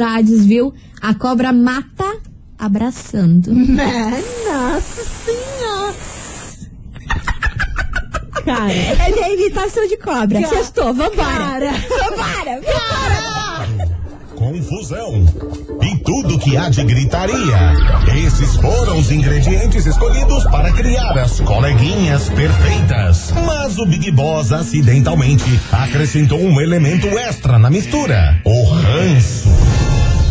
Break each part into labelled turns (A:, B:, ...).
A: amizades, viu? A cobra mata abraçando.
B: Nossa senhora. Cara,
A: É minha imitação de cobra.
B: Cara.
A: Sextou, vambora.
B: Cara.
A: Vambora, vambora.
C: confusão e tudo que há de gritaria. Esses foram os ingredientes escolhidos para criar as coleguinhas perfeitas. Mas o Big Boss acidentalmente acrescentou um elemento extra na mistura: o ranço.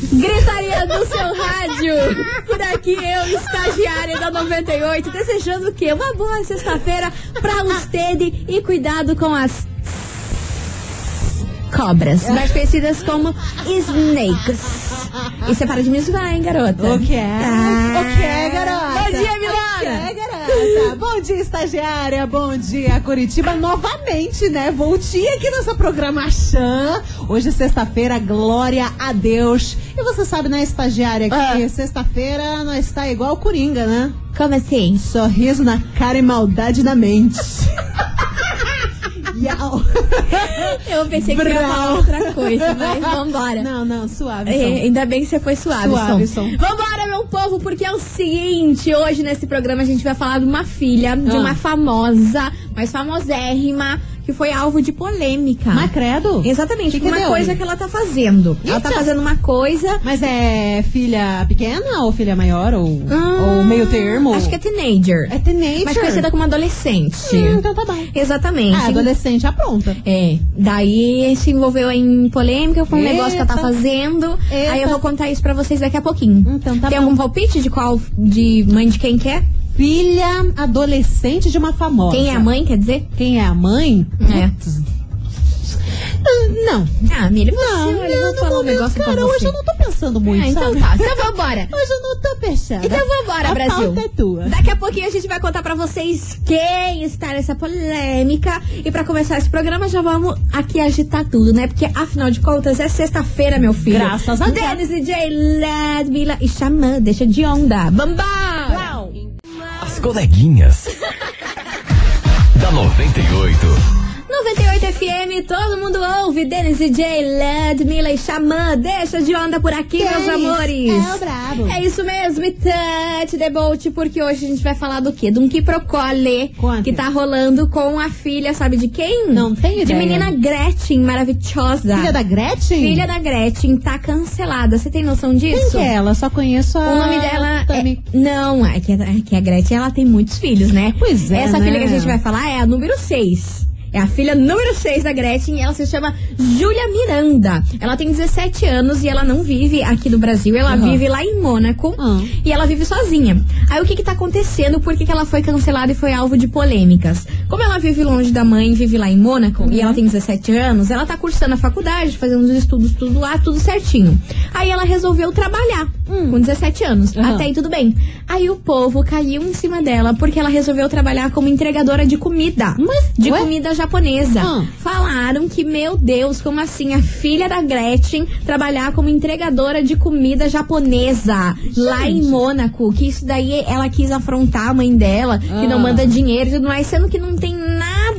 A: Gritaria do seu rádio. Por aqui eu, estagiária da 98, desejando o quê? Uma boa sexta-feira pra usted e cuidado com as cobras, mais conhecidas como snakes. E você para de me zoar, hein, garota?
B: o que é?
A: Ah.
B: O que é, garota?
A: Bom dia,
B: O que
A: Milana.
B: é, garota? Bom dia, estagiária. Bom dia, Curitiba. Novamente, né? Voltei aqui nessa programação. Hoje, é sexta-feira, glória a Deus. E você sabe, né, estagiária, que
A: Ah.
B: sexta-feira nós está igual Coringa, né?
A: Como assim?
B: Sorriso na cara e maldade na mente.
A: Eu pensei que ia falar outra coisa, mas vambora.
B: Não, não, suave.
A: É, ainda bem que você foi suave,
B: Suave,
A: Som. Vambora, meu povo, porque é o seguinte: hoje nesse programa a gente vai falar de uma filha de
B: Ah.
A: uma famosa, mas famosérrima, que foi alvo de polêmica.
B: Mas credo?
A: Exatamente,
B: Que que
A: uma
B: deu?
A: coisa que ela tá fazendo. Ela tá
B: Eita.
A: fazendo uma coisa.
B: Mas é filha pequena ou filha maior? Ou,
A: Ah,
B: ou meio termo?
A: Acho que é teenager.
B: É teenager.
A: Mais conhecida como adolescente.
B: Hum, então tá bom.
A: Exatamente.
B: Ah, adolescente apronta.
A: É, daí se envolveu em polêmica com um
B: Eita.
A: negócio que ela tá fazendo.
B: Eita.
A: Aí eu vou contar isso pra vocês daqui a pouquinho.
B: Então tá
A: Tem
B: bom.
A: algum palpite de qual, de mãe de quem que é?
B: Filha adolescente de uma famosa.
A: Quem é a mãe, quer dizer?
B: Quem é a mãe?
A: É.
B: Ah, Não.
A: Ah, Miriam,
B: Não,
A: olha, eu vou
B: não,
A: falar
B: não,
A: um negócio
B: cara, hoje eu não tô pensando muito,
A: Ah, então tá, então vambora.
B: Hoje eu não tô pensando.
A: Então vambora,
B: a
A: Brasil.
B: pauta é tua.
A: Daqui a pouquinho a gente vai contar pra vocês quem está nessa polêmica. E pra começar esse programa já vamos aqui agitar tudo, né? Porque afinal de contas é sexta-feira, meu filho.
B: Graças a Deus.
A: Dennis DJ, Ledmila e Xamã, deixa de onda. Bambá!
D: Coleguinhas. da 98.
A: 98 FM, todo mundo ouve. Dennis DJ, Ledmila e Xamã, deixa de onda por aqui, meus
B: Dennis
A: amores.
B: é o brabo.
A: É isso mesmo, e touch the boat, porque hoje a gente vai falar do quê? De um quiprocole que tá rolando com a filha, sabe de quem?
B: Não
A: De
B: ideia.
A: menina Gretchen, maravilhosa.
B: Filha da Gretchen?
A: Filha da Gretchen, tá cancelada. Você tem noção disso?
B: Quem que é ela? Só conheço a...
A: O nome dela é... Não, é que, é que a Gretchen ela tem muitos filhos, né?
B: Pois é,
A: Essa
B: né?
A: filha que a gente vai falar é a número 6. É a filha número 6 da Gretchen e ela se chama Júlia Miranda. Ela tem 17 anos e ela não vive aqui no Brasil, ela
B: Uhum.
A: vive lá em Mônaco
B: Ah.
A: e ela vive sozinha. Aí o que que tá acontecendo? Por que, que ela foi cancelada e foi alvo de polêmicas? Como ela vive longe da mãe, vive lá em Mônaco e ela tem 17 anos, ela tá cursando a faculdade, fazendo os estudos tudo lá, tudo certinho. Aí ela resolveu trabalhar com 17 anos. Até aí tudo bem. Aí o povo caiu em cima dela porque ela resolveu trabalhar como entregadora de comida.
B: Mas,
A: de
B: ué?
A: comida japonesa.
B: Ah.
A: Falaram que, meu Deus, como assim? A filha da Gretchen trabalhar como entregadora de comida japonesa lá em Mônaco. Que isso daí ela quis afrontar a mãe dela, que não
B: Ah.
A: manda dinheiro e tudo mais, sendo que não tem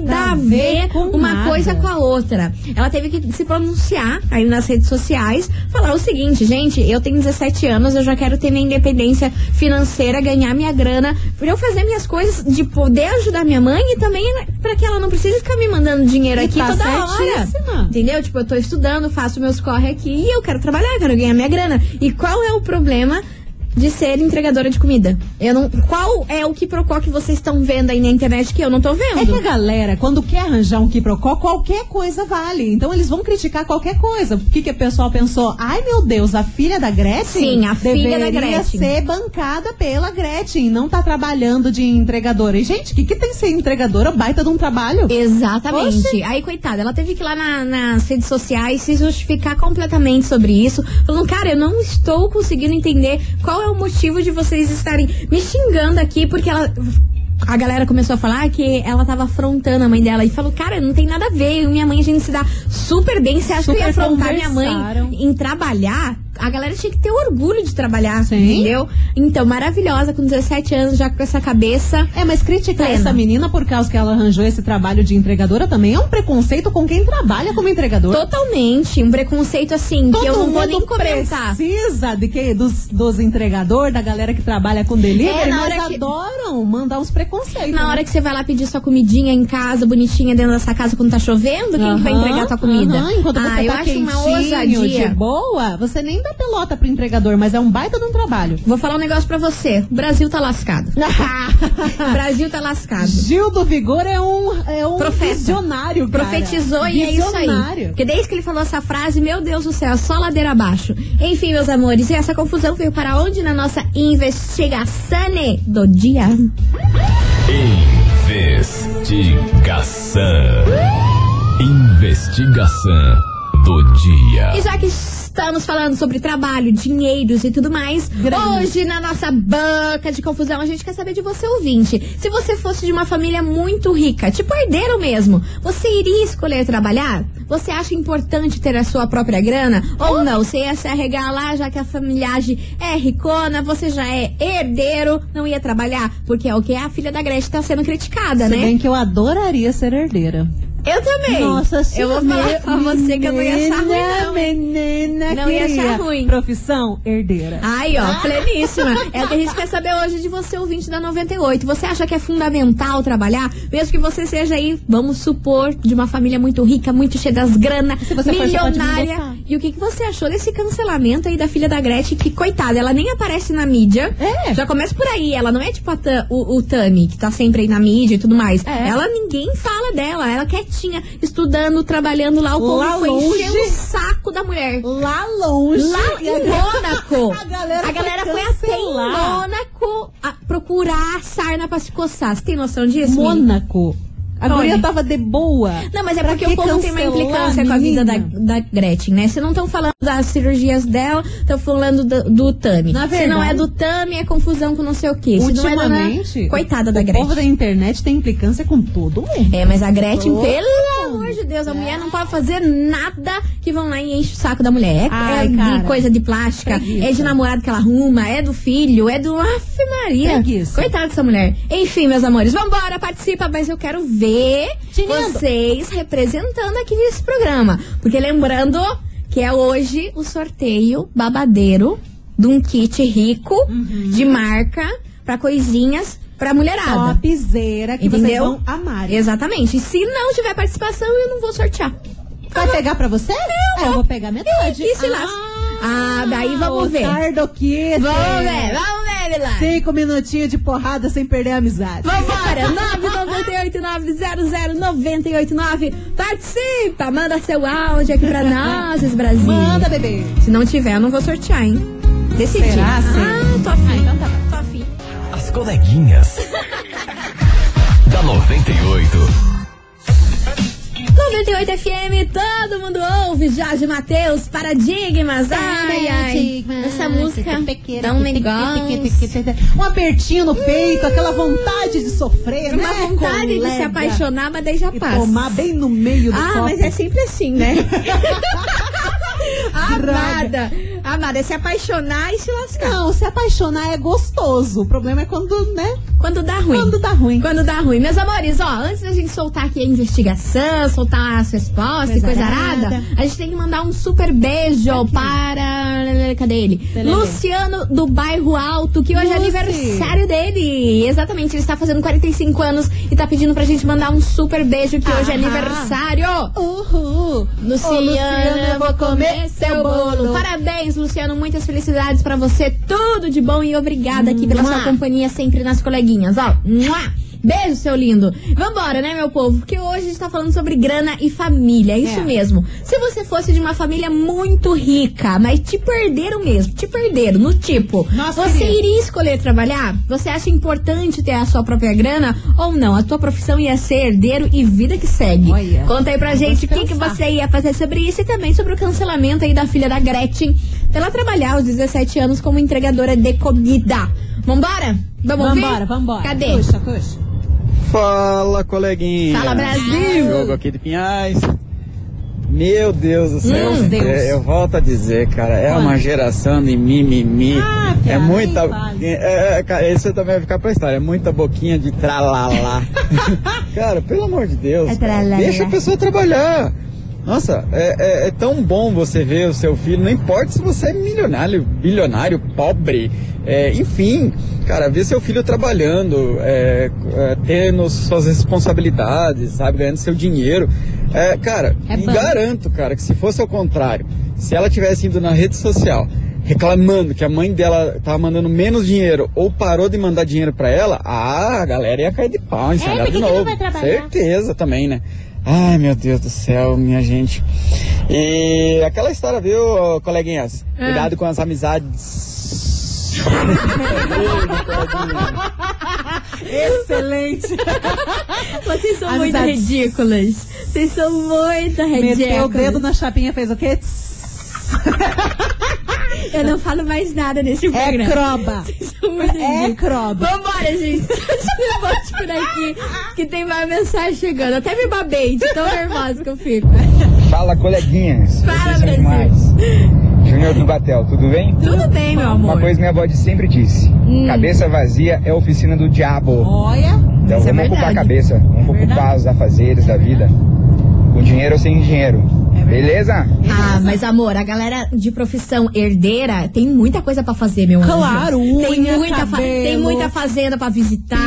A: nada a ver uma
B: nada.
A: coisa com a outra. Ela teve que se pronunciar aí nas redes sociais, falar o seguinte, gente, eu tenho 17 anos, eu já quero ter minha independência financeira, ganhar minha grana, pra eu fazer minhas coisas, de poder ajudar minha mãe e também né, pra que ela não precise ficar me mandando dinheiro
B: E
A: aqui
B: tá
A: toda hora.
B: certíssima.
A: Entendeu? Tipo, eu tô estudando, faço meus corre aqui e eu quero trabalhar, quero ganhar minha grana. E qual é o problema? De ser entregadora de comida. Eu não. Qual é o que procó que vocês estão vendo aí na internet que eu não tô vendo?
B: É que a galera, quando quer arranjar um quiprocó, qualquer coisa vale. Então eles vão criticar qualquer coisa. O que, que o pessoal pensou? Ai, meu Deus, a filha da Gretchen?
A: Sim, a filha da
B: deveria
A: Gretchen.
B: ser bancada pela Gretchen, não tá trabalhando de entregadora. E, gente, o que, que tem ser entregadora? Baita de um trabalho.
A: Exatamente.
B: Oxi.
A: Aí, coitada, ela teve que ir lá na- nas redes sociais se justificar completamente sobre isso. Falando, cara, eu não estou conseguindo entender qual é o motivo de vocês estarem me xingando aqui, porque ela. A galera começou a falar que ela tava afrontando a mãe dela e falou, cara, não tem nada a ver. Eu e minha mãe, a gente se dá super bem. Você acha que eu ia
B: Super
A: afrontar minha mãe em trabalhar? A galera tinha que ter orgulho de trabalhar,
B: Sim.
A: entendeu? Então, maravilhosa, com 17 anos, já com essa cabeça.
B: É, mas criticar
A: Plena.
B: essa menina por causa que ela arranjou esse trabalho de entregadora também é um preconceito com quem trabalha como entregador.
A: Totalmente. Um preconceito assim, que eu não vou nem comentar.
B: precisa de que, dos, dos entregadores, da galera que trabalha com delivery,
A: É,
B: mas
A: que-
B: adoram mandar uns preconceitos.
A: Na
B: né?
A: hora que você vai lá pedir sua comidinha em casa, bonitinha, dentro dessa casa quando tá chovendo, quem que vai entregar tua comida?
B: aham, enquanto você
A: ah, eu
B: tá
A: acho uma ousadia.
B: de boa, você nem dá pelota pro entregador, mas é um baita de um trabalho.
A: Vou falar um negócio pra você. O Brasil tá lascado. O Brasil tá lascado.
B: Gil do Vigor é um, é um
A: Profeta.
B: visionário, cara.
A: Profetizou e é isso aí.
B: Visionário.
A: Porque desde que ele falou essa frase, meu Deus do céu, só ladeira abaixo. Enfim, meus amores, e essa confusão veio para onde na nossa investigação do dia?
D: Investigação. Investigação do dia.
A: E já que estamos falando sobre trabalho, dinheiros e tudo mais,
B: Grana.
A: hoje na nossa banca de confusão a gente quer saber de você, ouvinte. Se você fosse de uma família muito rica, tipo herdeiro mesmo, você iria escolher trabalhar? Você acha importante ter a sua própria grana? Ou não? Você ia se arregar lá, já que a familiagem é ricona, você já é herdeiro, não ia trabalhar? Porque é o que a filha da Gretchen tá sendo criticada,
B: Se
A: né?
B: bem que eu adoraria ser herdeira.
A: Eu também.
B: Nossa
A: Eu vou falar pra você que eu não ia achar ruim, não.
B: Menina,
A: Não ia achar ruim.
B: Profissão, herdeira.
A: Aí, ó, pleníssima. É o que a gente quer saber hoje de você, ouvinte da 98. Você acha que é fundamental trabalhar? Mesmo que você seja aí, vamos supor, de uma família muito rica, muito cheia das grana, milionária. E o que, que você achou desse cancelamento aí da filha da Gretchen? Que, coitada, ela nem aparece na mídia.
B: É.
A: Já começa por aí. Ela não é tipo a o, o Tami, que tá sempre aí na mídia e tudo mais.
B: É.
A: Ela, ninguém fala dela. Ela quietinha, estudando, trabalhando lá. O povo
B: Lá
A: foi
B: longe.
A: enchendo o saco da mulher.
B: Lá longe.
A: Lá em Mônaco.
B: A galera foi
A: foi até em
B: cancelar.
A: Mônaco a procurar sarna pra se coçar. Você tem noção disso?
B: Mônaco. A
A: Olha.
B: guria tava de boa.
A: Não, mas é
B: Pra
A: porque
B: que
A: o povo tem uma implicância com a vida da, da Gretchen, né? Vocês não estão falando das cirurgias dela, estão falando do, do Tami.
B: Na
A: Se não é
B: verdade-
A: do Tami, é confusão com não sei o quê. Se não é da-
B: Ultimamente,
A: Coitada
B: o,
A: da
B: o
A: Gretchen.
B: povo da internet tem implicância com todo mundo.
A: É, mas a Gretchen,
B: Oh.
A: pelo amor de Deus, a mulher não pode fazer nada que vão lá e enche o saco da mulher. É,
B: Ai,
A: é
B: cara.
A: de coisa de plástica,
B: Preguiça.
A: é de namorado que ela arruma, é do filho, é do. Aff, Maria.
B: Preguiça.
A: Coitada dessa mulher. Enfim, meus amores, vambora, participa, mas eu quero ver
B: Tinindo.
A: vocês representando aqui nesse programa. Porque lembrando que é hoje o sorteio babadeiro de um kit rico
B: Uhum.
A: de marca pra coisinhas pra mulherada.
B: Topzera que vocês
A: Entendeu?
B: vão amar.
A: Exatamente. E se não tiver participação, eu não vou sortear.
B: Vai pegar pra você? Eu, eu vou pegar metade.
A: E se lasca? Ah, daí vamos
B: o
A: ver.
B: Cardo Kiss.
A: Vamos ver, vamos ver, Milagre.
B: Cinco minutinhos de porrada sem perder a amizade.
A: Vambora! 998-900-989. Participa! Manda seu áudio aqui pra nós, Brasil.
B: Manda, bebê.
A: Se não tiver, eu não vou sortear, hein? Decidi.
B: Será, sim?
A: Ah, tô afim.
B: Ah, então tá bom.
A: Tô afim.
D: As coleguinhas. da 98.
A: 98 FM, todo mundo ouve. Jorge Matheus, Paradigmas. Ai, ai. Essa música dá um negócio.
B: Um apertinho no peito, aquela vontade de sofrer,
A: Uma
B: né,
A: vontade de se
B: colega?
A: apaixonar, mas daí já
B: E
A: passa.
B: tomar bem no meio do
A: Ah,
B: copo.
A: mas é sempre assim, né? Amada, amada, é se apaixonar e se lascar.
B: Não, se apaixonar é gostoso. O problema é quando, né?
A: Quando dá ruim.
B: Quando dá ruim.
A: Quando dá ruim. Meus amores, ó, antes da gente soltar aqui a investigação, soltar as respostas e
B: Coisa
A: coisa
B: arada.
A: a gente tem que mandar um super beijo
B: Aqui.
A: para. Cadê ele?
B: Beleza.
A: Luciano do Bairro Alto, que hoje é
B: Lucy.
A: aniversário dele. Exatamente, ele está fazendo 45 anos e tá pedindo pra gente mandar um super beijo, que hoje é aniversário.
B: Uhul.
A: Luciano,
B: Ô, Luciano,
A: eu vou comer seu bolo. Parabéns, Luciano. Muitas felicidades pra você. Tudo de bom e obrigada aqui pela
B: Mua.
A: sua companhia sempre nas coleguinhas. Ó, Mua. Beijo, seu lindo. Vambora, né, meu povo? Porque hoje a gente tá falando sobre grana e família. É isso
B: É.
A: mesmo. Se você fosse de uma família muito rica, mas te perderam mesmo, te perderam no tipo,
B: Nossa,
A: você
B: querida.
A: iria escolher trabalhar? Você acha importante ter a sua própria grana ou não? A tua profissão ia ser herdeiro e vida que segue.
B: Olha,
A: Conta aí pra gente o que, que você ia fazer sobre isso e também sobre o cancelamento aí da filha da Gretchen dela trabalhar aos 17 anos como entregadora de comida. Vambora? Vamos ouvir?
B: Vambora, vambora.
A: Cadê?
B: Puxa, puxa.
E: Fala, coleguinha.
A: Fala, Brasil.
E: Jogo aqui de Pinhais. Meu Deus do céu.
B: Meu Deus.
E: É, eu volto a dizer, cara, é
B: Quanto?
E: uma geração de mimimi.
B: Ah,
E: é muita.
B: nem fale.
E: É, é, cara, isso também vai ficar pra história. É muita boquinha de tralalá. cara, pelo amor de Deus.
A: É
E: cara, deixa a pessoa trabalhar. Nossa, é, é- é tão bom você ver o seu filho, não importa se você é milionário, bilionário, pobre, é, enfim, cara, ver seu filho trabalhando, é, é, tendo suas responsabilidades, sabe, ganhando seu dinheiro. É, cara,
B: É
E: e garanto, cara, que se fosse ao contrário, se ela tivesse ido na rede social reclamando que a mãe dela tava mandando menos dinheiro ou parou de mandar dinheiro pra ela, ah, a galera ia cair de pau, ensaiar de novo. Certeza também, né? Ai, meu Deus do céu, minha gente. E aquela história, viu, coleguinhas?
A: Ah.
E: Cuidado com as amizades.
B: Excelente.
A: Vocês são muito
B: Amizades.
A: ridículas. Vocês são muito ridículas.
B: Meteu o dedo na chapinha, fez o quê?
A: Eu não falo mais nada nesse
B: É
A: programa.
B: croba.
A: Vocês são muito
B: É croba.
A: Vambora, gente. Volte por aqui, que tem mais mensagem chegando. Até me babei de tão nervosa que eu fico.
F: Fala, coleguinhas.
A: Fala, Brasil.
F: Júnior do Batel, tudo bem?
A: Tudo bem, meu amor.
F: Uma coisa minha avó de sempre disse:
A: Hum.
F: cabeça vazia é oficina do diabo.
B: Olha.
F: Então
A: é
F: vamos ocupar a cabeça, vamos
B: Verdade.
F: ocupar os afazeres da vida. Com dinheiro ou sem dinheiro. Beleza?
A: Ah, mas amor, a galera de profissão herdeira tem muita coisa pra fazer, meu anjo.
B: Claro,
A: tem
B: unha,
A: muita,
B: cabelo.
A: tem muita fazenda pra visitar,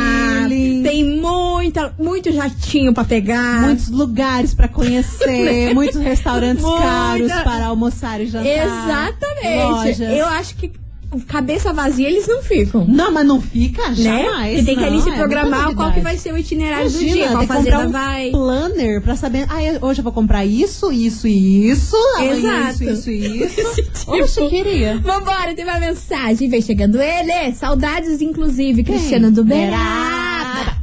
B: Peeling.
A: tem muita, muito jatinho pra pegar.
B: Muitos lugares pra conhecer, muitos restaurantes
A: Muita-
B: caros para almoçar e jantar.
A: Exatamente.
B: Lojas.
A: Eu acho que cabeça vazia eles não ficam.
B: Não, mas não fica
A: Né?
B: jamais.
A: Você tem que ali
B: não,
A: se
B: é
A: programar
B: muita
A: qual que vai ser o itinerário do
B: Imagina,
A: dia, qual fazenda
B: um
A: vai.
B: planner pra saber, ah, hoje eu vou comprar isso, isso e isso, amanhã
A: Exato.
B: isso, isso e isso.
A: Tipo-
B: Oxe, queria.
A: Vambora, tem uma mensagem. Vem chegando ele. Saudades, inclusive, Cristiano do Beraba.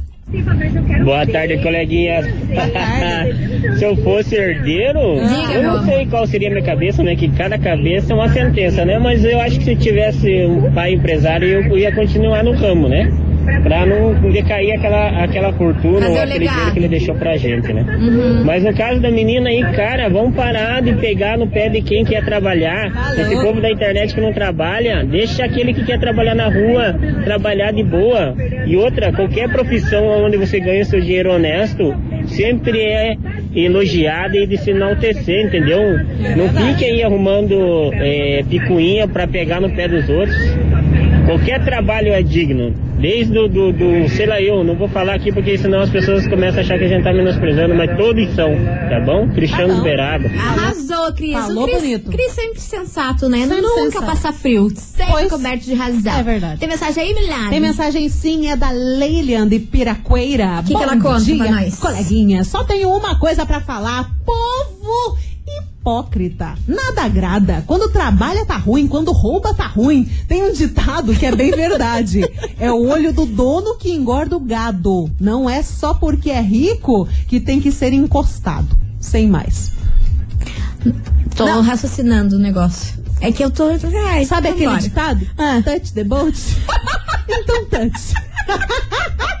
G: Boa tarde, coleguinhas.
B: tarde.
G: Se eu fosse herdeiro,
A: Diga,
G: eu não sei qual seria a minha cabeça, né? Que cada cabeça é uma sentença, né? Mas eu acho que se tivesse um pai empresário, eu ia continuar no ramo, né? Pra não decair aquela, aquela fortuna ou aquele dinheiro que ele deixou pra gente, né?
A: Uhum.
G: Mas no caso da menina aí, cara, vamos parar de pegar no pé de quem quer trabalhar. Esse povo da internet que não trabalha, deixa aquele que quer trabalhar na rua trabalhar de boa. E outra, qualquer profissão onde você ganha seu dinheiro honesto, sempre é elogiada e de se enaltecer, entendeu? não fique aí arrumando é, picuinha pra pegar no pé dos outros. Qualquer trabalho é digno. Desde do, do, do, sei lá eu, não vou falar aqui porque senão as pessoas começam a achar que a gente tá menosprezando, mas todos são, tá bom? Cristiano
B: bom.
G: Beraba.
A: Arrasou, Cris.
B: Falou
A: o Cris,
B: bonito.
A: Cris sempre sensato, né?
B: Sempre
A: Nunca
B: sensato.
A: passa frio. Sempre
B: Pois.
A: coberto de razão.
B: É verdade.
A: Tem mensagem aí, Milagre?
B: Tem mensagem sim, é da Leilian de Piraqueira.
A: Que que ela conta
B: dia,
A: pra nós?
B: Coleguinha, só tenho uma coisa pra falar. Povo hipócrita. Nada agrada. Quando trabalha tá ruim, quando rouba tá ruim. Tem um ditado que é bem verdade. É o olho do dono que engorda o gado. Não é só porque é rico que tem que ser encostado. Sem mais.
A: Tô
B: Não.
A: raciocinando o negócio. É que eu tô. Ai,
B: Sabe aquele
A: vambora.
B: ditado?
A: Ah.
B: Touch the boat? então touch.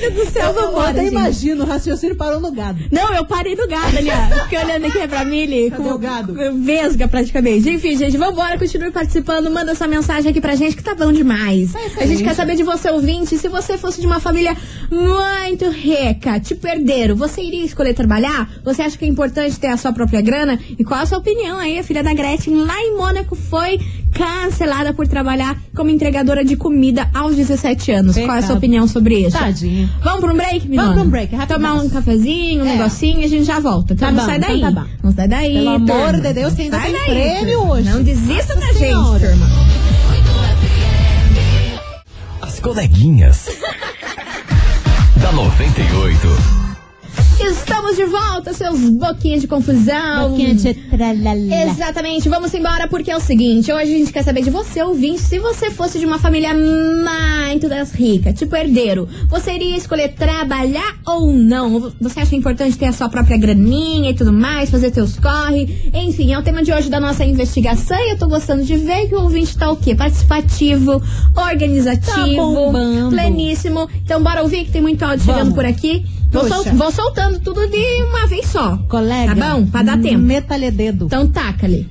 A: Meu Deus do céu,
B: Eu
A: vambora,
B: até
A: gente.
B: imagino, o raciocínio parou no gado.
A: Não, eu parei no gado ali, ó. Fiquei olhando aqui pra Mili.
B: Cadê o gado?
A: Vesga, praticamente. Enfim, gente, vambora, continue participando. Manda essa mensagem aqui pra gente que tá bom demais. A gente quer saber de você, ouvinte, se você fosse de uma família muito rica, te perderam, você iria escolher trabalhar? Você acha que é importante ter a sua própria grana? E qual a sua opinião aí? A filha da Gretchen lá em Mônaco foi cancelada por trabalhar como entregadora de comida aos 17 anos. Qual é a sua
B: Pecado.
A: opinião sobre isso?
B: Tadinha.
A: Vamos pra um break, Milona?
B: Vamos pra um break, rapidão.
A: Tomar um cafezinho, um
B: É.
A: negocinho e a gente já volta. Então
B: Tá
A: não
B: bom,
A: sai daí.
B: então tá bom.
A: Não sai daí,
B: Pelo amor
A: turma.
B: de Deus, que ainda
A: Sai
B: tem
A: daí,
B: prêmio
A: turma.
B: hoje.
A: Não desista da
B: Nossa
A: gente,
B: Senhora.
A: turma.
D: As coleguinhas. da 98.
A: Estamos de volta, seus boquinhas de confusão.
B: Boquinha de tralala.
A: Exatamente, vamos embora porque é o seguinte, hoje a gente quer saber de você, ouvinte, se você fosse de uma família muito das ricas, tipo herdeiro, você iria escolher trabalhar ou não? Você acha importante ter a sua própria graninha e tudo mais, fazer teus corre? Enfim, é o tema de hoje da nossa investigação e eu tô gostando de ver que o ouvinte tá o quê? Participativo, organizativo,
B: Tá bombando.
A: pleníssimo. Então bora ouvir que tem muito áudio
B: Vamos.
A: chegando por aqui. Vou, sol- vou soltando tudo de uma vez só.
B: Colega.
A: Tá bom? Pra dar tempo.
B: Metalhe dedo.
A: Então taca-lhe.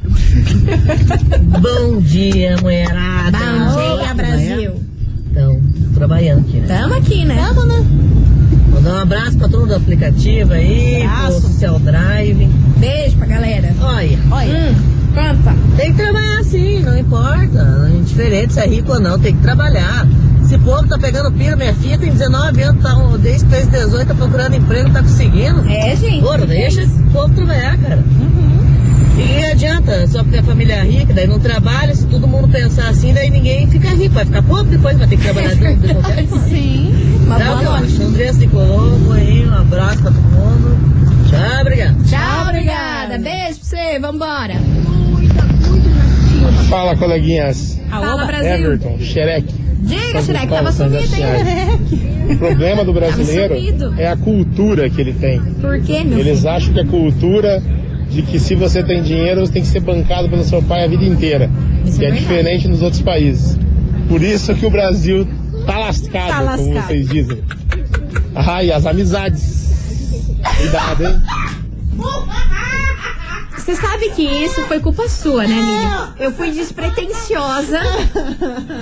H: Bom dia, mulherada.
A: Bom dia, Brasil.
H: Então, trabalhando aqui, né?
A: Tamo aqui, né?
B: Vamos, né?
H: Mandar um abraço pra todo mundo do aplicativo aí,
B: Abraço.
H: pro Social Drive.
A: Beijo pra galera.
H: Olha,
B: Olha.
A: Hum, conta.
H: tem que trabalhar sim, não importa. É indiferente se é rico ou não, tem que trabalhar. Esse povo tá pegando pira, minha filha tem 19 anos, tá, desde que fez 18, tá procurando emprego, tá conseguindo.
A: É, gente.
H: Porra, deixa esse povo trabalhar, cara. E adianta, só porque a família é rica, daí não trabalha, se todo mundo pensar assim, daí ninguém fica rico, vai ficar pobre depois, vai ter que trabalhar de, de qualquer forma.
B: Sim.
A: Uma
H: Tá,
A: boa
H: anjo. Andressa de Colombo aí, um abraço pra todo mundo. Tchau, obrigado.
A: Tchau, obrigada. Beijo pra você. Vambora.
I: Fala, coleguinhas.
A: Fala, Brasil.
I: Everton, Xereque.
A: Diga,
I: Paulo,
A: tava sumido, hein?
I: O problema do brasileiro é a cultura que ele tem.
A: Por quê, meu
I: Eles
A: filho?
I: acham que a cultura de que se você tem dinheiro, você tem que ser bancado pelo seu pai a vida inteira.
A: Isso
I: que
A: é
I: é, diferente nos outros países. Por isso que o Brasil tá lascado,
B: Tá
I: como
B: lascado.
I: vocês dizem. Ah, e as amizades. Cuidado, hein?
A: Você sabe que isso foi culpa sua, né, Lili? Eu fui despretensiosa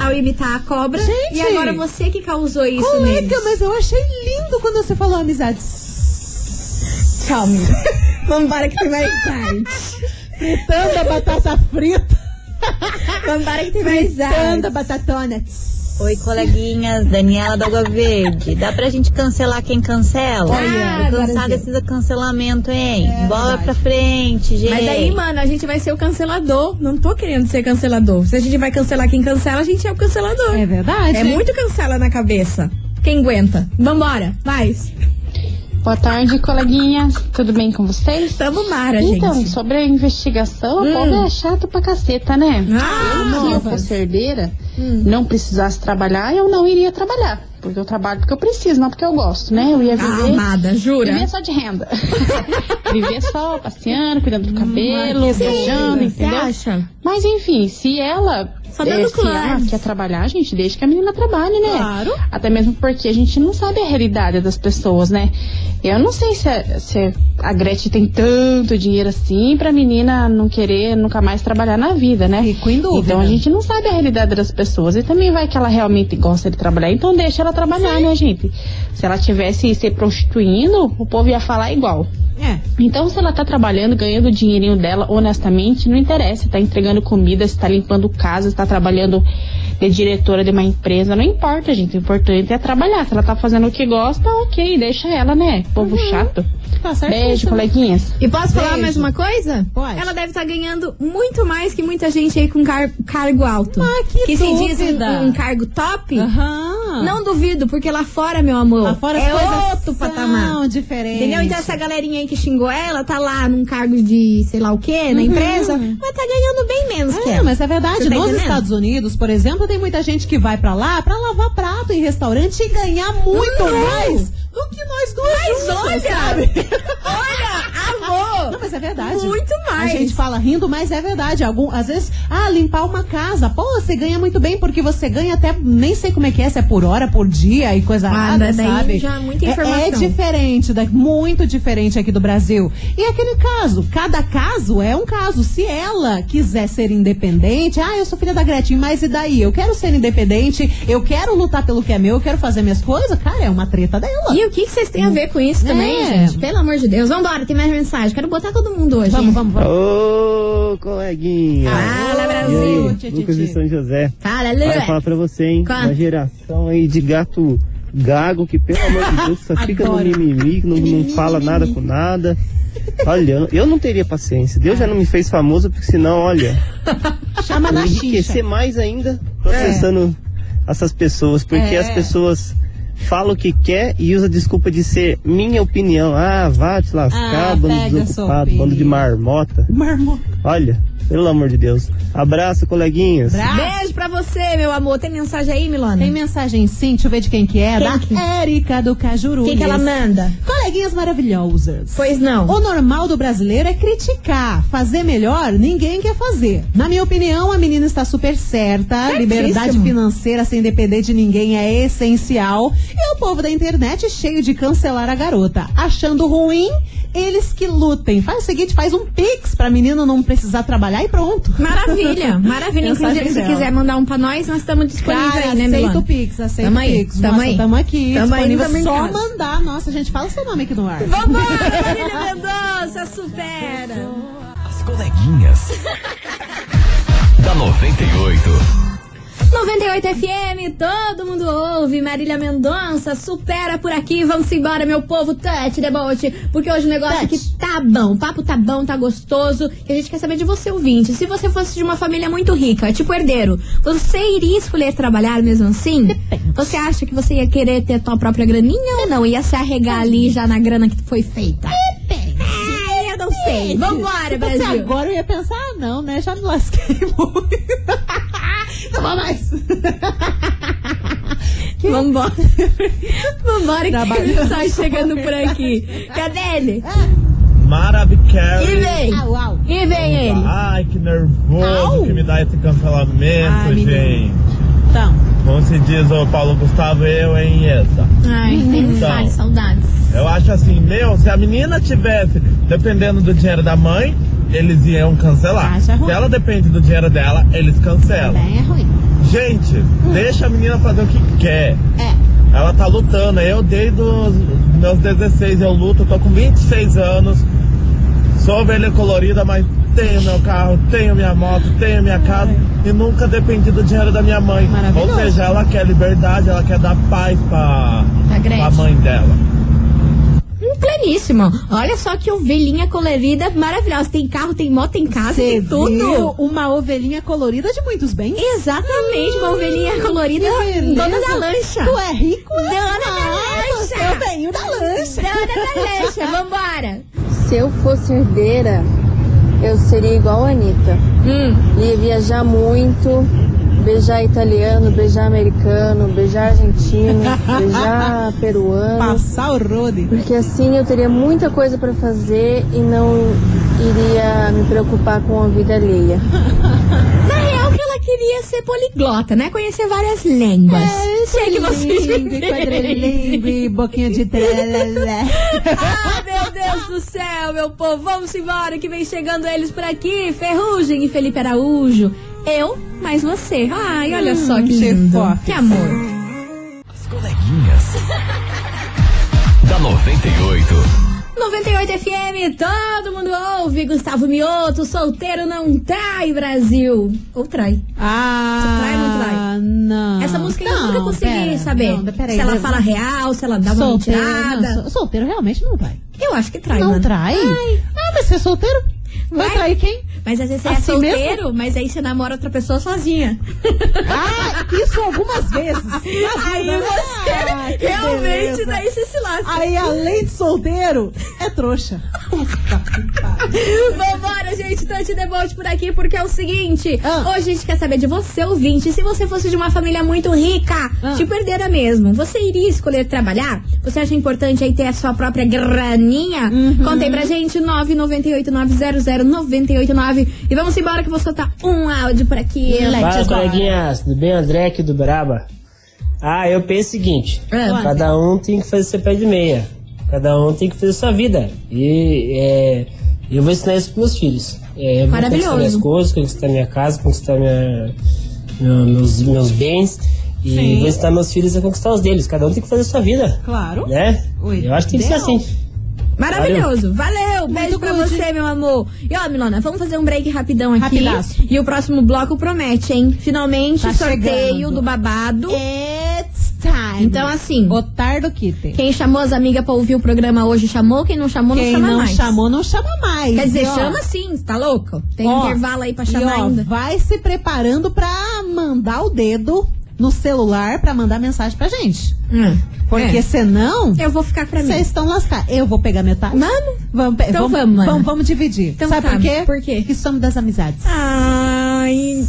A: ao imitar a cobra.
B: Gente!
A: E agora você que causou isso
B: Colega,
A: neles.
B: mas eu achei lindo quando você falou amizade.
A: Tchau, amiga. Vambora que tem mais tarde.
B: Fritando a batata frita.
A: Vambora que tem mais
B: Fritando
A: tarde.
B: a batatona.
J: Oi, coleguinhas, Daniela da Água Verde. Dá pra gente cancelar quem cancela?
A: Olha,
J: Tô
A: agora
J: cansada desse cancelamento, hein? Bora
B: verdade.
J: pra frente, gente.
A: Mas aí, mano, a gente vai ser o cancelador. Não tô querendo ser cancelador. Se a gente vai cancelar quem cancela, a gente é o cancelador.
B: É verdade.
A: É muito cancela na cabeça. Quem aguenta? Vambora, vai.
K: Boa tarde, coleguinhas. Tudo bem com vocês?
A: Tamo mara,
K: Então,
A: gente.
K: sobre a investigação,
A: Hum.
K: o povo é chato pra caceta, né?
A: Ah,
K: eu, se eu fosse herdeira,
A: Hum.
K: não precisasse trabalhar, eu não iria trabalhar. Porque eu trabalho porque eu preciso, não porque eu gosto, né? Eu ia
A: Ah,
K: viver.
A: amada, jura?
K: Viver só de renda. viver só passeando, cuidando do cabelo, viajando,
A: Você
K: entendeu?
A: acha?
K: Mas enfim, se ela.
A: Só dando
K: se ela
A: claro.
K: quer trabalhar, gente, deixa que a menina trabalhe, né?
B: Claro.
K: Até mesmo porque a gente não sabe a realidade das pessoas, né? Eu não sei se a, se a Gretchen tem tanto dinheiro assim pra menina não querer nunca mais trabalhar na vida, né?
B: Fico em dúvida.
K: Então a gente não sabe a realidade das pessoas. E também vai que ela realmente gosta de trabalhar, então deixa ela trabalhar, né, gente? Se ela tivesse se prostituindo, o povo ia falar igual.
B: É.
K: Então, se ela tá trabalhando, ganhando o dinheirinho dela honestamente, não interessa. Tá entregando comida, se tá limpando casa, se tá trabalhando de diretora de uma empresa, não importa, gente. O importante é trabalhar. Se ela tá fazendo o que gosta, ok, deixa ela, né? Povo chato.
B: Tá certo.
K: Beijo, coleguinhas.
A: E posso falar
B: Beijo.
A: mais uma coisa?
B: Pode.
A: Ela deve estar ganhando muito mais que muita gente aí com car- cargo alto.
B: Ah, que
A: se diz um, um cargo top.
B: Aham.
A: Não duvido, porque lá fora, meu amor,
B: Lá fora as
A: é
B: coisas
A: outro
B: são
A: patamar.
B: diferentes.
A: Entendeu? Então essa galerinha aí que xingou ela tá lá num cargo de sei lá o quê, na empresa, mas tá ganhando bem menos que
B: É,
A: ela.
B: mas é verdade.
A: Tá
B: Nos
A: entendendo?
B: Estados Unidos, por exemplo, tem muita gente que vai pra lá pra lavar prato em restaurante e ganhar muito
A: Não.
B: mais do que nós duas
A: Mas
B: juntas,
A: olha!
B: sabe?
A: Olha, amor!
B: Não, mas é verdade.
A: Muito mais.
B: A gente fala rindo, mas é verdade. Algum, às vezes, ah, limpar uma casa. Pô, você ganha muito bem, porque você ganha até, nem sei como é que é, se é por hora, por dia e coisa
A: Ah,
B: nada, sabe?
A: já é muita
B: É- É,
A: informação.
B: diferente, da- muito diferente aqui do Brasil. E aquele caso, cada caso é um caso. Se ela quiser ser independente, ah, eu sou filha da Gretchen, mas e daí? Eu quero ser independente, eu quero lutar pelo que é meu, eu quero fazer minhas coisas, cara, é uma treta dela.
A: E o que que vocês têm a ver com isso também,
B: É.
A: gente? Pelo amor de Deus. Vambora, tem mais mensagem. Quero botar todo mundo hoje.
B: Vamos, vamos, vamos.
L: Ô, coleguinha.
A: Fala, Brasil.
L: aí, Lucas de São José.
A: Fala,
L: Olha,
A: Lu.
L: falar pra você, hein?
A: Qual?
L: Uma geração aí de gato gago que, pelo amor de Deus, só fica no mimimi, que não, não fala nada com nada. Olha, eu não teria paciência. Deus já não me fez famoso, porque senão, olha,
B: Chama
L: eu
B: na
L: enriquecer
B: xixa.
L: mais ainda processando essas pessoas, porque
B: É.
L: as pessoas fala o que quer e usa a desculpa de ser minha opinião. Ah, vá te lascar,
B: Ah,
L: bando desocupado, bando de marmota.
B: Marmota.
L: Olha, pelo amor de Deus. Abraço, coleguinhas.
A: Beijo pra você, meu amor. Tem mensagem aí, Milona?
B: Tem mensagem sim, deixa eu ver de quem que é.
A: Quem
B: da
A: que-
B: Érica do Cajuru.
A: O que, que ela manda?
B: Coleguinhas maravilhosas.
A: Pois não.
B: O normal do brasileiro é criticar. Fazer melhor, ninguém quer fazer. Na minha opinião, a menina está super certa.
A: Certíssimo.
B: Liberdade financeira sem depender de ninguém é essencial. E o povo da internet cheio de cancelar a garota. Achando ruim, eles que lutem. Faz o seguinte, faz um pix pra menina não precisar trabalhar e pronto.
A: Maravilha, maravilha. Inclusive, se quiser mandar um pra nós, nós estamos disponíveis
B: Cara,
A: aí, né,
B: aceita
A: Milona?
B: o Pix, aceita
A: Tamo
B: o
A: aí,
B: Pix.
A: tamo
B: Nossa,
A: aí.
B: tamo aqui,
A: Tamo aí, tamo
B: Só
A: casa.
B: mandar. Nossa, gente, fala seu nome aqui no ar.
A: Vambora, Marília Mendonça, supera.
D: As coleguinhas. da 98.
A: 98 FM, todo mundo ouve. Marília Mendonça, supera por aqui. Vamos embora, meu povo. Touch boat. Porque hoje o negócio aqui tá bom. O papo tá bom, tá gostoso. E a gente quer saber de você, ouvinte. Se você fosse de uma família muito rica, tipo herdeiro, você iria escolher trabalhar mesmo assim? Você acha que você ia querer ter a tua própria graninha ou não? Ia se arregar ali já na grana que foi feita? Depende. Sei. Vambora,
B: Se
A: Brasil.
B: agora eu ia pensar, ah, não, né? Já me lasquei muito. não vou mais.
A: Vambora. Vambora que
B: Trabalho.
A: ele tá chegando por aqui. Cadê ele?
M: Maravilhoso.
A: E vem.
B: Au, au.
A: E vem ele.
M: Ai, que nervoso
B: Au.
M: que me dá esse cancelamento,
B: Ai,
M: gente.
B: Então,
M: Como se diz o Paulo Gustavo, eu em essa.
A: Ai,
M: Então.
A: saudades.
M: Eu acho assim, meu, se a menina tivesse dependendo do dinheiro da mãe, eles iam cancelar.
B: Acha ruim.
M: Se ela depende do dinheiro dela, eles cancelam.
B: também é ruim.
M: Gente, deixa a menina fazer o que quer.
B: É.
M: Ela tá lutando. Eu desde os meus 16 eu luto, tô com 26 anos. Sou ovelha colorida, mas tenho meu carro, tenho minha moto, tenho minha casa e nunca dependi do dinheiro da minha mãe. Ou seja, ela quer liberdade, ela quer dar paz pra,
A: Pra Gretchen.
M: pra mãe dela.
A: Hum, Pleníssimo. Olha só que ovelhinha colorida maravilhosa. Tem carro, tem moto, tem casa,
B: Você
A: tem tudo.
B: viu uma ovelhinha colorida de muitos bens?
A: Exatamente, uma ovelhinha colorida, dona da lancha.
B: Tu é rico? é?
A: Dona da
B: Ah,
A: lancha.
B: Você é o velhinho da lancha.
A: Dona da lancha, vambora.
N: Se eu fosse herdeira, eu seria igual a Anitta.
A: Hum.
N: Ia viajar muito, beijar italiano, beijar americano, beijar argentino, beijar peruano.
B: Passar o rode.
N: Porque assim eu teria muita coisa pra fazer e não iria me preocupar com a vida alheia.
A: Na real, que ela queria ser poliglota, né? Conhecer várias línguas.
B: É,
A: Sei que vocês
B: Língua, quadrilíngua e boquinha de trelelé.
A: Ah, meu Deus do céu, meu povo. Vamos embora que vem chegando eles por aqui. Ferrugem e Felipe Araújo. Eu, mais você. Ai, olha só que lindo. Que amor.
D: As coleguinhas. da 98.
A: 98 FM, todo mundo ouve. Gustavo Mioto, solteiro não trai, Brasil. Ou trai.
B: Ah,
A: trai ou não trai?
B: não.
A: Essa música eu
B: Não,
A: nunca consegui
B: pera,
A: saber.
B: não,
A: se ela
B: eu-
A: fala real, se ela dá uma
B: solteiro,
A: mentirada.
B: não, sol- solteiro realmente não trai.
A: Eu acho que trai,
B: não
A: mano.
B: trai? Ah, mas você é solteiro? Vai
A: Vai.
B: trair quem?
A: Mas às vezes você é
B: Assim
A: solteiro, mas aí você namora outra pessoa sozinha.
B: Ah, isso algumas vezes.
A: Aí você
B: Ah,
A: realmente
B: beleza.
A: daí você se lasca.
B: Aí, além de solteiro, é trouxa.
A: Vambora, gente, Tante Debote por aqui, porque é o seguinte:
B: Ah.
A: hoje a gente quer saber de você, ouvinte. Se você fosse de uma família muito rica,
B: Ah.
A: te perdeira mesmo, você iria escolher trabalhar? Você acha importante aí ter a sua própria graninha?
B: Uhum.
A: Conta aí pra gente, 998-900-989. E vamos embora que vou soltar um áudio por aqui.
O: Fala, coleguinhas, tudo bem? André aqui do Braba. Ah, eu penso o seguinte:
A: Ah.
O: cada um tem que fazer seu pé de meia, cada um tem que fazer sua vida. E é, eu vou ensinar isso pros meus filhos. É, eu vou
A: Maravilhoso.
O: conquistar minhas coisas, conquistar minha casa, conquistar minha, meu- meus, meus bens. E
B: Sim.
O: vou ensinar meus filhos a conquistar os deles. Cada um tem que fazer sua vida.
B: Claro.
O: Né?
B: Oi,
O: eu acho que tem que ser assim.
A: Maravilhoso, valeu, beijo
B: Muito
A: pra
B: good.
A: você, meu amor. E ó, Milona, vamos fazer um break rapidão aqui.
B: Rapidaço.
A: E o próximo bloco promete, hein? Finalmente,
B: Tá
A: sorteio
B: chegando.
A: do babado.
B: It's time.
A: Então, assim,
B: Otar do Kite.
A: quem chamou as amigas pra ouvir o programa hoje chamou, quem não chamou,
B: Quem
A: não chama
B: não
A: mais.
B: chamou, não chama mais.
A: Quer dizer,
B: ó,
A: chama sim, tá louco? Tem
B: ó,
A: intervalo aí pra chamar
B: ó,
A: ainda.
B: Vai se preparando pra mandar o dedo no celular pra mandar mensagem pra gente.
A: Hum,
B: Porque
A: é.
B: senão.
A: Eu vou ficar pra mim.
B: Vocês estão lascados. Eu vou pegar metade.
A: Vamos?
B: Vamos,
A: Então
B: vamos,
A: vamos, mana.
B: vamos, vamos dividir.
A: Então
B: Sabe
A: tá.
B: por quê?
A: Por quê?
B: Porque somos das amizades.
A: Ai.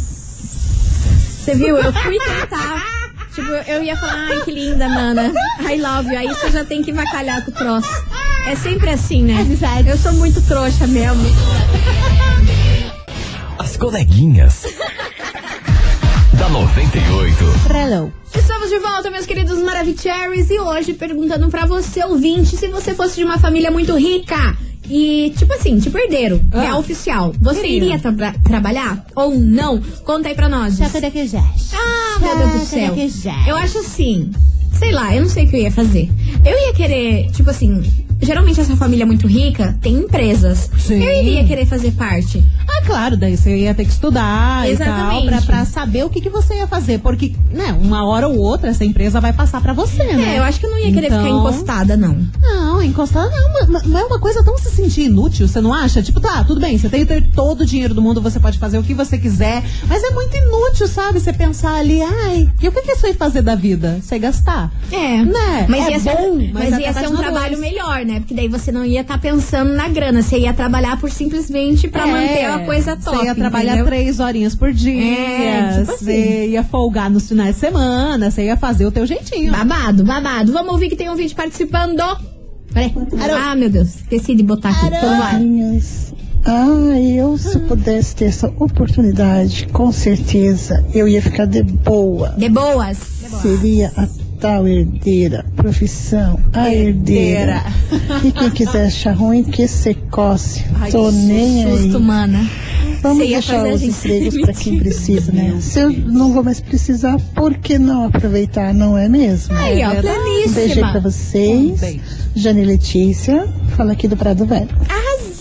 A: Você viu? Eu fui tentar. Tipo, eu ia falar, ai, que linda, mana. I love you. Aí você já tem que vacalhar com o troço. É sempre assim, né? Eu sou muito trouxa mesmo.
D: As coleguinhas. da 98.
B: Hello.
A: Estamos de volta, meus queridos Maravicheries, e hoje perguntando pra você, ouvinte, se você fosse de uma família muito rica e, tipo assim, tipo herdeiro,
B: Ah.
A: real oficial, você
B: Querido.
A: iria tra- trabalhar ou não? Conta aí pra nós. Ah, meu Deus do céu. Eu acho assim, sei lá, eu não sei o que eu ia fazer. Eu ia querer, tipo assim, geralmente essa família muito rica tem empresas.
B: Sim.
A: Eu iria querer fazer parte.
B: Ah, claro, daí você ia ter que estudar e tal,
A: Exatamente.
B: pra, pra saber o que, que você ia fazer. Porque, né, uma hora ou outra essa empresa vai passar pra você, né?
A: É, eu acho que eu não ia querer ficar
B: Então-
A: encostada, não.
B: Não, encostada não, não é uma coisa tão se sentir inútil, você não acha? Tipo, tá, tudo bem, você tem que ter todo o dinheiro do mundo, você pode fazer o que você quiser, mas é muito inútil, sabe? Você pensar ali, ai, e o que, que isso ia fazer da vida? Você gastar.
A: É.
B: Né?
A: Mas
B: é
A: ia ser,
B: bom,
A: mas
B: mas
A: ia ser um
B: atrapalha
A: trabalho melhor, né? Porque daí você não ia estar pensando na grana, você ia trabalhar por simplesmente pra
B: É,
A: manter a coisa top.
B: Você ia trabalhar
A: entendeu?
B: três horinhas por dia.
A: É, tipo assim.
B: Você ia folgar nos finais de semana. Você ia fazer o teu jeitinho.
A: Babado, babado. Vamos ouvir que tem um vídeo participando. Peraí. Ah, meu Deus. Esqueci de botar aqui.
P: Ah, eu se pudesse ter essa oportunidade, com certeza eu ia ficar de boa.
A: De boas.
P: Seria a tal herdeira, profissão, a herdeira. E quem quiser achar ruim, que se coce.
A: Ai,
P: Tô nem aí.
A: mana.
P: Vamos deixar os empregos para quem precisa, né? Se eu não vou mais precisar, por que não aproveitar, não é mesmo?
A: Aí, ó,
P: Um
A: pleníssima.
P: beijo aí pra vocês.
B: beijo.
P: Jane Letícia, fala aqui do Prado Velho.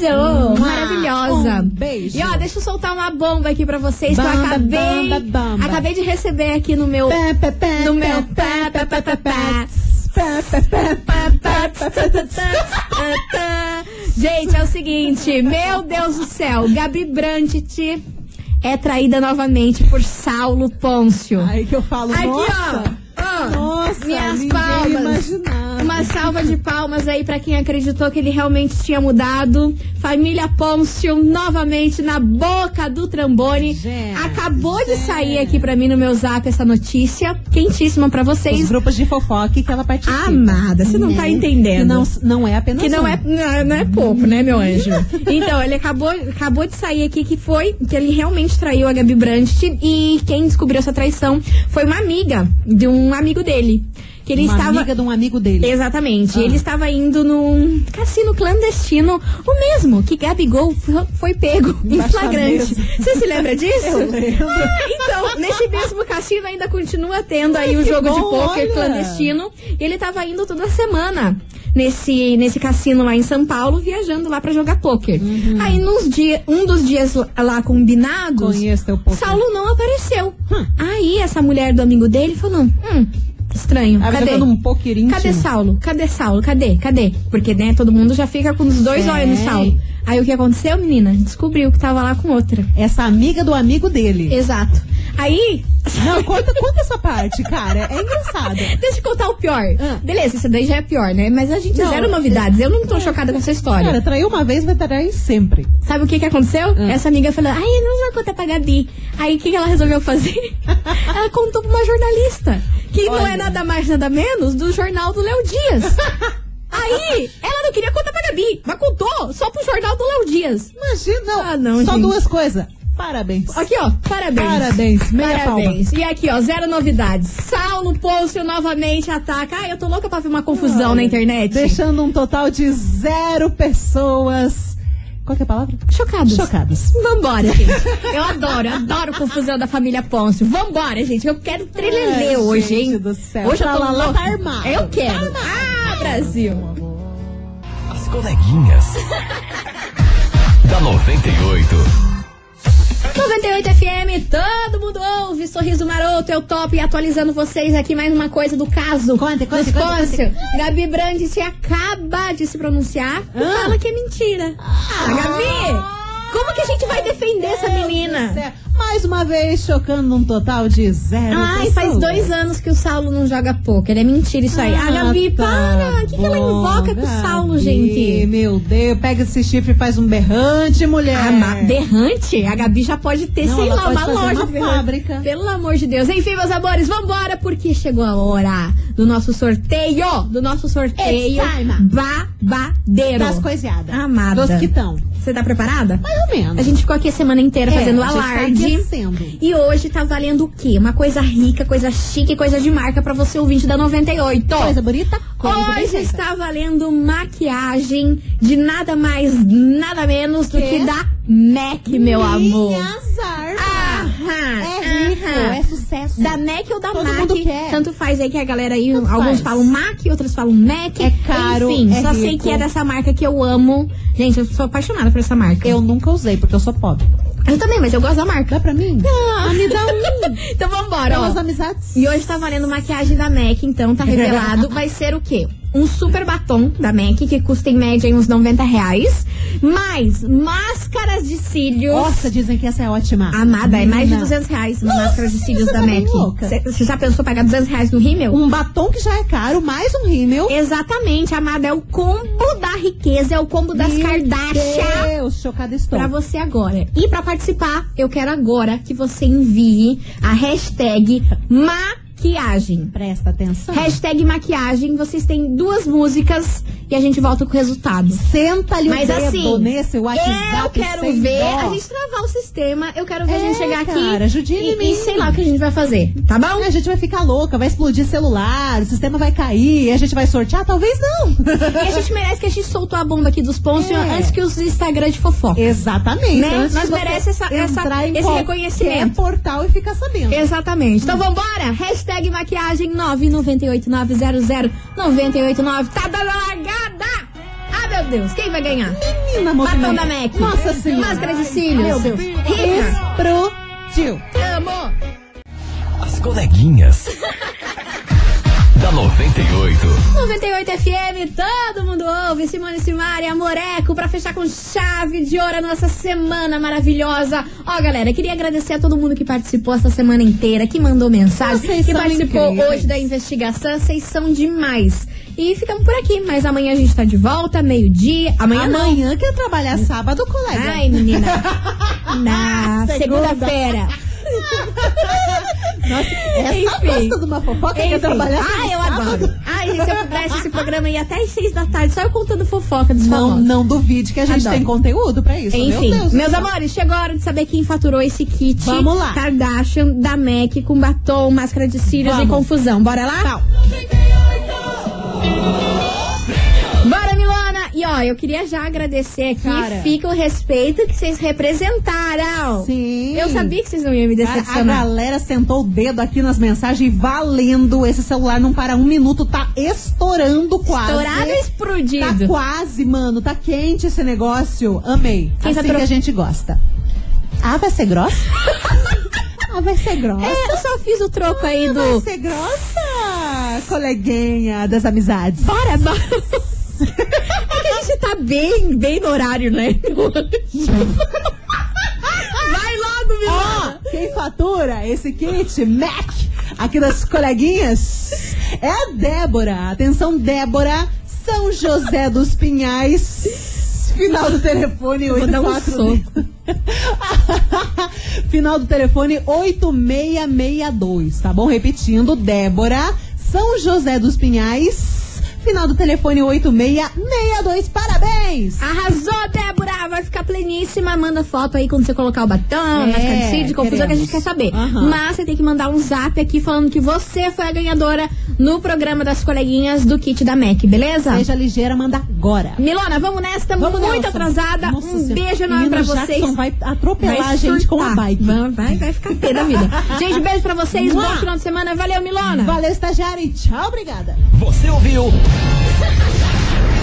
A: Arrasou! Maravilhosa!
B: Um beijo.
A: E ó, deixa eu soltar uma bomba aqui pra vocês que eu acabei.
B: bamba, bamba.
A: Acabei de receber aqui no meu.
B: Pé, pé,
A: no meu.
B: pé,
A: pé. Pé, pé, pé, Gente, é o seguinte, meu Deus do céu, Gabi Brandt é traída novamente por Saulo Pôncio.
B: Aí que eu falo,
A: Aqui,
B: nossa.
A: ó. ó,
B: Nossa,
A: minhas palmas.
B: imaginava.
A: Uma salva de palmas aí pra quem acreditou que ele realmente tinha mudado. Família Pôncio novamente na boca do trambone.
B: Gente,
A: Acabou de sair aqui pra mim no meu zap essa notícia. Quentíssima pra
B: Os
A: vocês.
B: grupos de fofoca que ela participa.
A: Amada, você não tá
B: Né?
A: entendendo.
B: Que não, não é apenas
A: Que não
B: um.
A: é, não é, não é pouco, né, meu anjo? Então, ele acabou, acabou de sair aqui que foi, que ele realmente traiu a Gabi Brandt e quem descobriu essa traição foi uma amiga de um amigo dele. Que ele
B: Uma
A: estava.
B: amiga de um amigo dele.
A: Exatamente.
B: Ah.
A: Ele estava indo num cassino clandestino, o mesmo que Gabigol foi pego em flagrante. Você se lembra disso?
B: Eu lembro.
A: Ah, então, nesse mesmo cassino ainda continua tendo aí
B: Ai,
A: o
B: que
A: jogo de
B: bom,
A: pôquer
B: olha.
A: clandestino. E ele tava indo toda semana nesse, nesse cassino lá em São Paulo, viajando lá pra jogar pôquer.
B: Uhum.
A: Aí nos dia, um dos dias lá combinados,
B: Conheço teu poker.
A: Saulo não apareceu.
B: Hum.
A: Aí essa mulher do amigo dele falou: hum, estranho.
B: Tava
A: Cadê?
B: um poker íntimo.
A: Cadê Saulo? Cadê Saulo? Cadê? Cadê? Porque, né, todo mundo já fica com os dois
B: É.
A: olhos no Saulo. Aí o que aconteceu, menina? Descobriu que tava lá com outra.
B: Essa amiga do amigo dele.
A: Exato. Aí.
B: Não, conta, conta essa parte, cara. É engraçada.
A: Deixa eu contar o pior.
B: Ah.
A: Beleza, isso daí já é pior, né? Mas a gente
B: Não,
A: zero novidades. Eu não tô chocada com essa história.
B: Cara, traiu uma vez, vai trair sempre.
A: Sabe o que que aconteceu?
B: Ah.
A: Essa amiga falou, ai, não vou contar pra Gabi. Aí o que, que ela resolveu fazer? ela contou pra uma jornalista. Que não é
B: Olha.
A: nada mais, nada menos do jornal do Léo Dias. Aí, ela não queria contar pra Gabi, mas contou só pro jornal do Léo Dias.
B: Imagina, não.
A: Ah, não,
B: Só
A: gente.
B: duas coisas. Parabéns.
A: Aqui, ó, parabéns.
B: Parabéns, meia
A: Parabéns. E aqui, ó, zero novidades. Saulo Pôncio novamente ataca. Ai, eu tô louca pra ver uma confusão
B: Olha,
A: na internet.
B: Deixando um total de zero pessoas. Qual que é a palavra?
A: Chocadas.
B: Chocadas.
A: Vambora, gente. Eu adoro, adoro confusão da família Pôncio. Vambora, gente. Eu quero trelelê
B: Ai,
A: hoje, hein?
B: do céu.
A: Hoje eu tô
B: Pra lá, lá tá armado.
A: Eu quero. Ah, Brasil.
D: As coleguinhas. da 98.
A: 98 FM, todo mundo ouve. Sorriso Maroto é o top. E atualizando vocês aqui mais uma coisa do caso.
B: Conta, conta, conta.
A: Gabi Brandt se acaba de se pronunciar e
B: Ah.
A: fala que é mentira. Ah, Gabi! Como que a gente vai defender essa menina?
B: Mais uma vez, chocando num total de zero.
A: Ai, faz
B: pessoas.
A: dois anos que o Saulo não joga poker. É mentira isso aí.
B: Ah,
A: a Gabi,
B: tá
A: para! O que, que ela invoca com o Saulo,
B: Gabi,
A: gente?
B: Meu Deus, pega esse chifre e faz um berrante, mulher.
A: Ah, berrante? A Gabi já pode ter,
B: Não,
A: sei lá, uma loja
B: uma fábrica.
A: Pelo amor de Deus. Enfim, meus amores, vambora, porque chegou a hora do nosso sorteio. Do nosso sorteio babadeiro.
B: Das coiseadas.
A: Amada.
B: Dos quitão.
A: Você tá preparada?
B: Mais ou menos.
A: A gente ficou aqui a semana inteira
B: É,
A: fazendo
B: tá
A: alarde.
B: Aquecendo.
A: e hoje tá valendo o quê? Uma coisa rica, coisa chique, coisa de marca pra você ouvinte da 98.
B: Coisa bonita, coisa
A: Hoje está valendo maquiagem de nada mais, nada menos do
B: Que?
A: que da MAC, meu amor.
B: Minhas armas.
A: Aham,
B: É rico,
A: aham.
B: é sucesso.
A: Da MAC ou da
B: Todo
A: MAC,
B: mundo quer.
A: tanto faz aí que a galera aí,
B: Tanto
A: alguns
B: faz.
A: falam MAC, outros falam MAC.
B: É caro,
A: Enfim,
B: é
A: só sei
B: rico.
A: que é dessa marca que eu amo. Gente, eu sou apaixonada por essa marca.
B: Eu nunca usei, porque eu sou pobre.
A: Eu também, mas eu gosto da marca.
B: Dá pra mim?
A: Ah, me dá um. então vambora, ó.
B: Amizades.
A: E hoje tá valendo maquiagem da MAC, então tá revelado. Vai ser o quê? Um super batom da MAC, que custa em média uns 90 reais. Mais máscaras de cílios.
B: Nossa, dizem que essa é ótima.
A: Amada, é mais de
B: Menina.
A: 200 reais uma
B: Nossa,
A: máscara de cílios da
B: tá bem
A: MAC. Você já pensou pagar 200 reais no rímel?
B: Um batom que já é caro, mais um rímel.
A: Exatamente, amada. É o combo da riqueza, é o combo das
B: Meu
A: Kardashian.
B: Deus, chocada estou.
A: Pra você agora. E pra participar, eu quero agora que você envie a hashtag maquiagem.
B: Presta atenção.
A: Hashtag maquiagem. Vocês têm duas músicas e a gente volta com o resultado.
B: Senta-lhe o
A: Mas
B: dedo
A: assim,
B: nesse WhatsApp
A: eu quero ver
B: dó.
A: a gente travar o sistema. Eu quero ver a
B: É,
A: gente chegar
B: cara,
A: aqui
B: em
A: e,
B: mim.
A: e sei lá o que a gente vai fazer, tá bom?
B: A gente vai ficar louca, vai explodir celular, o sistema vai cair, a gente vai sortear? Talvez não.
A: E a gente merece que a gente soltou a bomba aqui dos pontos
B: É.
A: antes que os Instagram de fofoca.
B: Exatamente.
A: Né?
B: Antes
A: Nós merece essa- essa- esse reconhecimento.
B: portal e ficar sabendo.
A: Exatamente. Então vambora! Hashtag maquiagem 998900989. Tá dando a largada! Ah, meu Deus, quem vai ganhar?
B: Menina,
A: Batom
B: movimento.
A: da MAC.
B: Nossa senhora.
A: Máscara de cílios.
B: Meu Deus.
A: Rica.
B: Explodiu.
A: Amo.
D: As coleguinhas. Da 98.
A: 98 FM, todo mundo ouve. Simone Simari, Amoreco, pra fechar com chave de ouro a nossa semana maravilhosa. Ó, galera, queria agradecer a todo mundo que participou essa semana inteira, que mandou mensagem,
B: Vocês
A: que participou
B: incríveis.
A: hoje da investigação. Vocês são demais. E ficamos por aqui, mas amanhã a gente tá de volta, meio-dia. Amanhã, não.
B: Amanhã quer trabalhar sábado, colega.
A: Ai, menina. Na
B: Segunda.
A: segunda-feira.
B: Nossa, essa
A: Enfim.
B: gosta de uma fofoca
A: Enfim.
B: trabalhar
A: Ai, eu
B: sábado.
A: adoro. Ai, gente, se eu pudesse esse programa ia até às seis da tarde, só eu contando fofoca dos
B: Não,
A: famosos.
B: não duvide que a gente
A: Adoro.
B: tem conteúdo pra isso.
A: Enfim,
B: meu Deus. do
A: meus amores, chegou a hora de saber quem faturou esse kit
B: Vamos lá.
A: Kardashian da MAC com batom, máscara de cílios e
B: Vamos.
A: confusão. Bora lá?
B: Tal.
A: E ó, eu queria já agradecer aqui,
B: Cara.
A: fica o respeito que vocês representaram.
B: Sim.
A: Eu sabia que vocês não iam me
B: Cara, a
A: decepcionar.
B: galera sentou o dedo aqui nas mensagens valendo. Esse celular não para um minuto, tá estourando quase.
A: Estourado e explodido.
B: Tá quase, mano. Tá quente esse negócio. Amei.
A: Quem
B: assim
A: faturou?
B: que a gente gosta. Ah, vai ser grossa? ah, vai ser grossa.
A: É, eu só fiz o troco aí
B: Vai
A: do.
B: ser grossa, coleguinha das amizades.
A: Bora, bora. É que a gente tá bem, bem no horário, né? Vai logo, Milona!
B: Ó, quem fatura esse kit Mac aqui das coleguinhas é a Débora. Atenção, Débora, São José dos Pinhais. Final do telefone
A: vou dar um
B: 84. Final do telefone 8662, tá bom? Repetindo, Débora, São José dos Pinhais. Final do telefone 8662. Parabéns!
A: Arrasou, Débora! Vai ficar pleníssima. Manda foto aí quando você colocar o batom,
B: É,
A: máscara de confusão que a gente quer saber.
B: Aham.
A: Mas você tem que mandar um zap aqui falando que você foi a ganhadora no programa das coleguinhas do kit da MAC, beleza?
B: Seja ligeira, manda agora.
A: Milona, vamos nessa, estamos
B: Vamos,
A: muito
B: Nelson.
A: atrasada.
B: Nossa
A: um
B: Senhora.
A: beijo enorme pra vocês.
B: Jackson vai atropelar
A: Vai
B: a gente com a bike.
A: Vai, vai, vai ficar pé da vida. gente, beijo pra vocês. Bom
B: Mua.
A: final de semana. Valeu, Milona.
B: Valeu, estagiário, e tchau, obrigada.
D: Você ouviu?